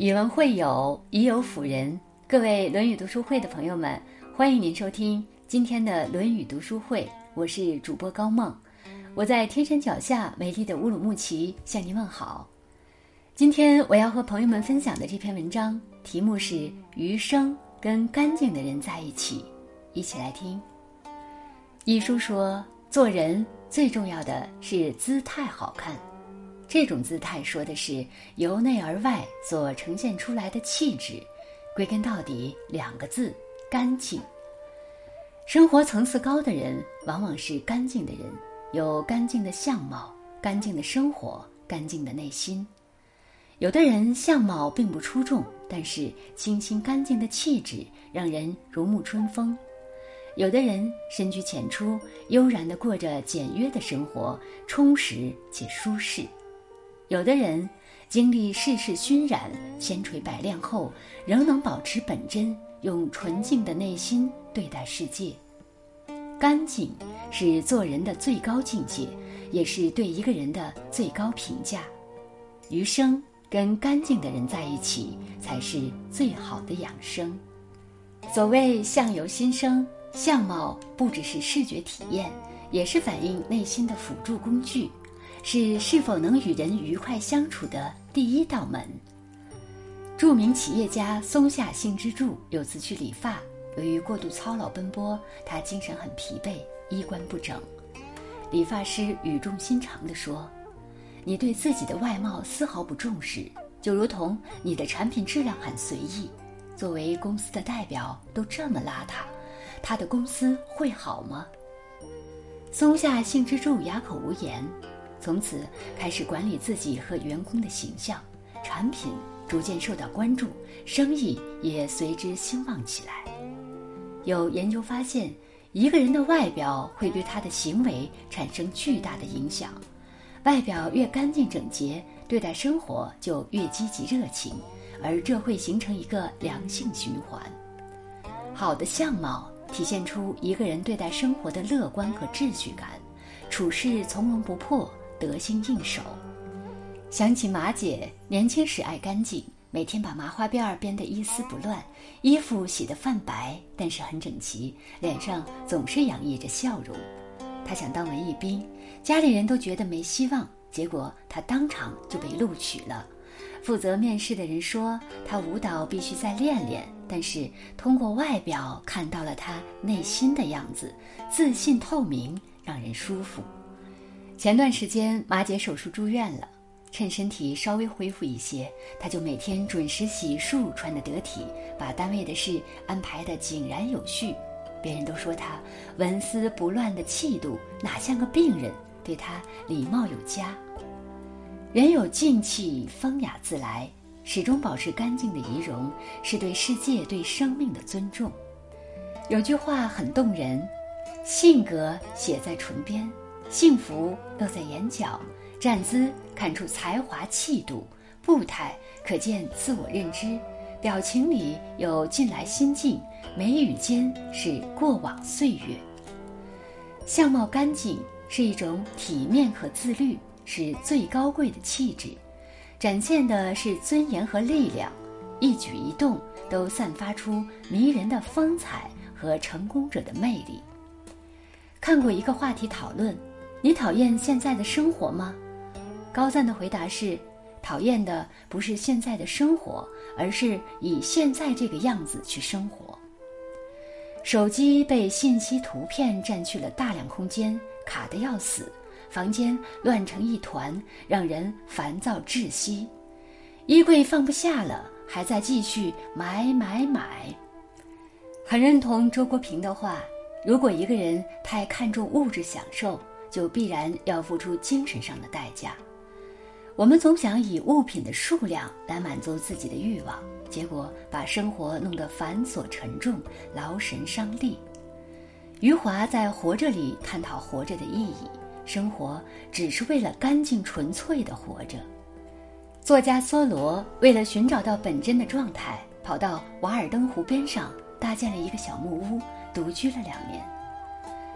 以文会友，以友辅人。各位《论语》读书会的朋友们，欢迎您收听今天的《论语》读书会。我是主播高梦，我在天山脚下美丽的乌鲁木齐向您问好。今天我要和朋友们分享的这篇文章题目是《余生跟干净的人在一起》，一起来听。一书说，做人最重要的是姿态好看。这种姿态说的是由内而外所呈现出来的气质，归根到底两个字：干净。生活层次高的人往往是干净的人，有干净的相貌、干净的生活、干净的内心。有的人相貌并不出众，但是清新干净的气质让人如沐春风；有的人深居浅出，悠然地过着简约的生活，充实且舒适。有的人经历世事熏染，千锤百炼后，仍能保持本真，用纯净的内心对待世界。干净是做人的最高境界，也是对一个人的最高评价。余生跟干净的人在一起，才是最好的养生。所谓相由心生，相貌不只是视觉体验，也是反映内心的辅助工具。是是否能与人愉快相处的第一道门。著名企业家松下幸之助有次去理发，由于过度操劳奔波，他精神很疲惫，衣冠不整。理发师语重心长地说：“你对自己的外貌丝毫不重视，就如同你的产品质量很随意。作为公司的代表都这么邋遢，他的公司会好吗？”松下幸之助哑口无言。从此开始管理自己和员工的形象，产品逐渐受到关注，生意也随之兴旺起来。有研究发现，一个人的外表会对他的行为产生巨大的影响。外表越干净整洁，对待生活就越积极热情，而这会形成一个良性循环。好的相貌体现出一个人对待生活的乐观和秩序感，处事从容不迫。得心应手。想起马姐年轻时爱干净，每天把麻花辫儿编得一丝不乱，衣服洗得泛白，但是很整齐，脸上总是洋溢着笑容。她想当文艺兵，家里人都觉得没希望，结果她当场就被录取了。负责面试的人说，她舞蹈必须再练练，但是通过外表看到了她内心的样子，自信透明，让人舒服。前段时间，马姐手术住院了，趁身体稍微恢复一些，她就每天准时洗漱，穿得得体，把单位的事安排得井然有序。别人都说她纹丝不乱的气度，哪像个病人，对她礼貌有加。人有静气，风雅自来，始终保持干净的仪容，是对世界、对生命的尊重。有句话很动人：性格写在唇边。幸福露在眼角，站姿看出才华气度，步态可见自我认知，表情里有近来心境，眉宇间是过往岁月。相貌干净是一种体面和自律，是最高贵的气质，展现的是尊严和力量，一举一动都散发出迷人的风采和成功者的魅力。看过一个话题讨论。你讨厌现在的生活吗？高赞的回答是：讨厌的不是现在的生活，而是以现在这个样子去生活。手机被信息图片占据了大量空间，卡得要死，房间乱成一团，让人烦躁窒息。衣柜放不下了，还在继续买买买。很认同周国平的话：如果一个人太看重物质享受，就必然要付出精神上的代价。我们总想以物品的数量来满足自己的欲望，结果把生活弄得繁琐沉重，劳神伤力。余华在《活着》里探讨活着的意义：生活只是为了干净纯粹的活着。作家梭罗为了寻找到本真的状态，跑到瓦尔登湖边上搭建了一个小木屋，独居了两年。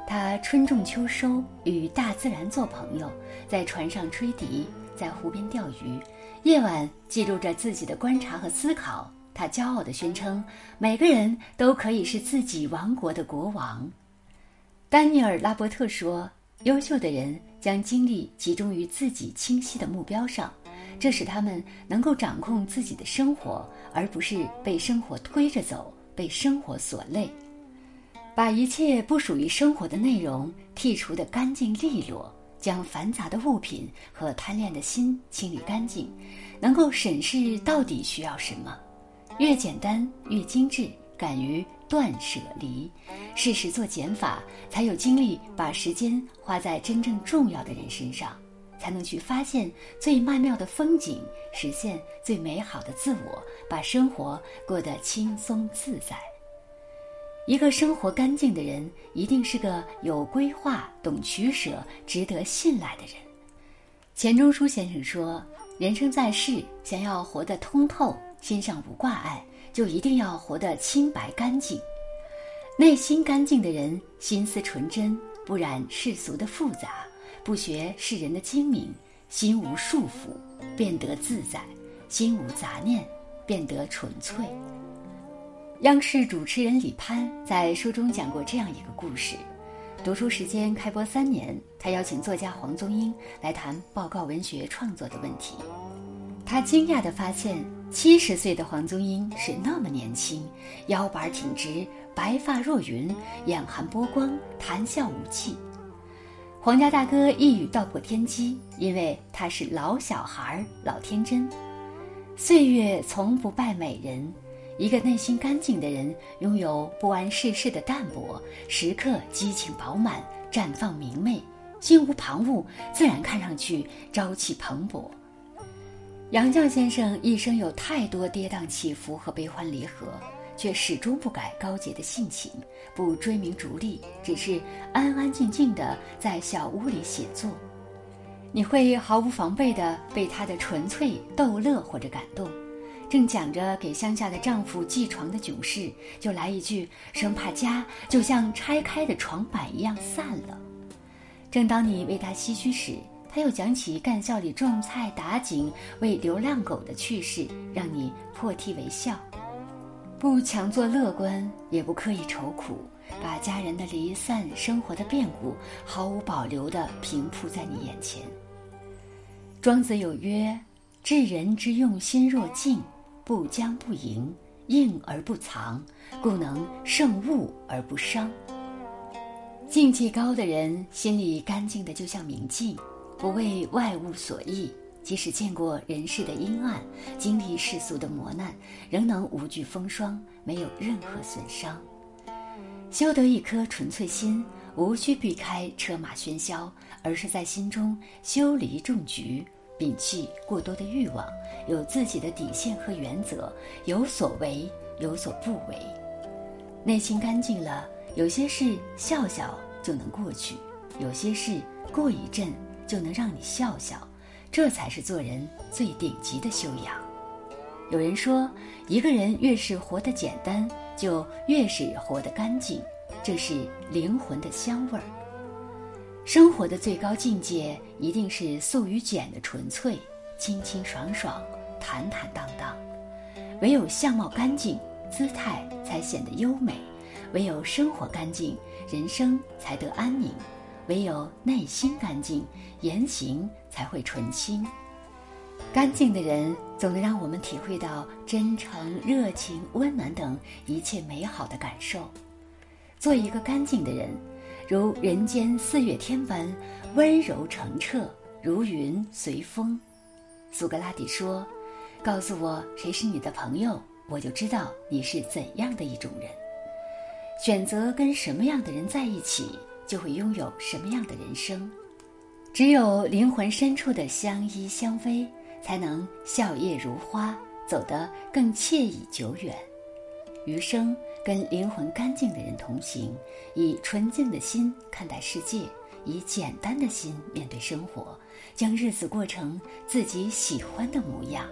他春种秋收，与大自然做朋友，在船上吹笛，在湖边钓鱼，夜晚记录着自己的观察和思考。他骄傲地宣称：“每个人都可以是自己王国的国王。”丹尼尔·拉伯特说：“优秀的人将精力集中于自己清晰的目标上，这使他们能够掌控自己的生活，而不是被生活推着走，被生活所累。把一切不属于生活的内容剔除得干净利落，将繁杂的物品和贪恋的心清理干净，能够审视到底需要什么。”越简单越精致，敢于断舍离，适时做减法，才有精力把时间花在真正重要的人身上，才能去发现最曼妙的风景，实现最美好的自我，把生活过得轻松自在。一个生活干净的人，一定是个有规划、懂取舍、值得信赖的人。钱钟书先生说：“人生在世，想要活得通透。”心上无挂碍，就一定要活得清白干净。内心干净的人，心思纯真，不染世俗的复杂，不学世人的精明，心无束缚，变得自在；心无杂念，变得纯粹。央视主持人李攀在书中讲过这样一个故事：读书时间开播三年，他邀请作家黄宗英来谈报告文学创作的问题。他惊讶地发现，七十岁的黄宗英是那么年轻，腰板挺直，白发若云，眼含波光，谈笑无忌。黄家大哥一语道破天机，因为他是老小孩，老天真。岁月从不败美人，一个内心干净的人，拥有不谙世事的淡泊，时刻激情饱满，绽放明媚，心无旁骛，自然看上去朝气蓬勃。杨绛先生一生有太多跌宕起伏和悲欢离合，却始终不改高洁的性情，不追名逐利，只是安安静静的在小屋里写作。你会毫无防备的被他的纯粹逗乐或者感动。正讲着给乡下的丈夫寄床的囧事，就来一句，生怕家就像拆开的床板一样散了。正当你为他唏嘘时，他又讲起干校里种菜、打井、喂流浪狗的趣事，让你破涕为笑，不强作乐观，也不刻意愁苦，把家人的离散、生活的变故毫无保留地平铺在你眼前。庄子有曰：“治人之用心若镜，不将不迎，应而不藏，故能胜物而不伤。”境界高的人，心里干净的就像明镜。不为外物所役，即使见过人世的阴暗，经历世俗的磨难，仍能无惧风霜，没有任何损伤。修得一颗纯粹心，无需避开车马喧嚣，而是在心中修篱种菊，摒弃过多的欲望，有自己的底线和原则，有所为，有所不为。内心干净了，有些事笑笑就能过去，有些事过一阵。就能让你笑笑，这才是做人最顶级的修养。有人说，一个人越是活得简单，就越是活得干净，这是灵魂的香味儿。生活的最高境界一定是素与简的纯粹，清清爽爽，坦坦荡荡。唯有相貌干净，姿态才显得优美；唯有生活干净，人生才得安宁。唯有内心干净，言行才会纯清。干净的人总能让我们体会到真诚、热情、温暖等一切美好的感受。做一个干净的人，如人间四月天般温柔澄澈，如云随风。苏格拉底说：“告诉我谁是你的朋友，我就知道你是怎样的一种人。选择跟什么样的人在一起。”就会拥有什么样的人生？只有灵魂深处的相依相偎，才能笑靥如花，走得更惬意久远。余生跟灵魂干净的人同行，以纯净的心看待世界，以简单的心面对生活，将日子过成自己喜欢的模样。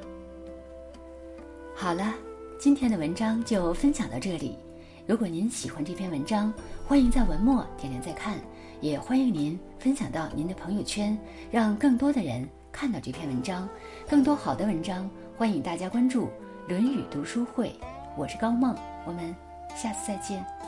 好了，今天的文章就分享到这里。如果您喜欢这篇文章，欢迎在文末点亮再看，也欢迎您分享到您的朋友圈，让更多的人看到这篇文章。更多好的文章，欢迎大家关注《论语读书会》。我是高梦，我们下次再见。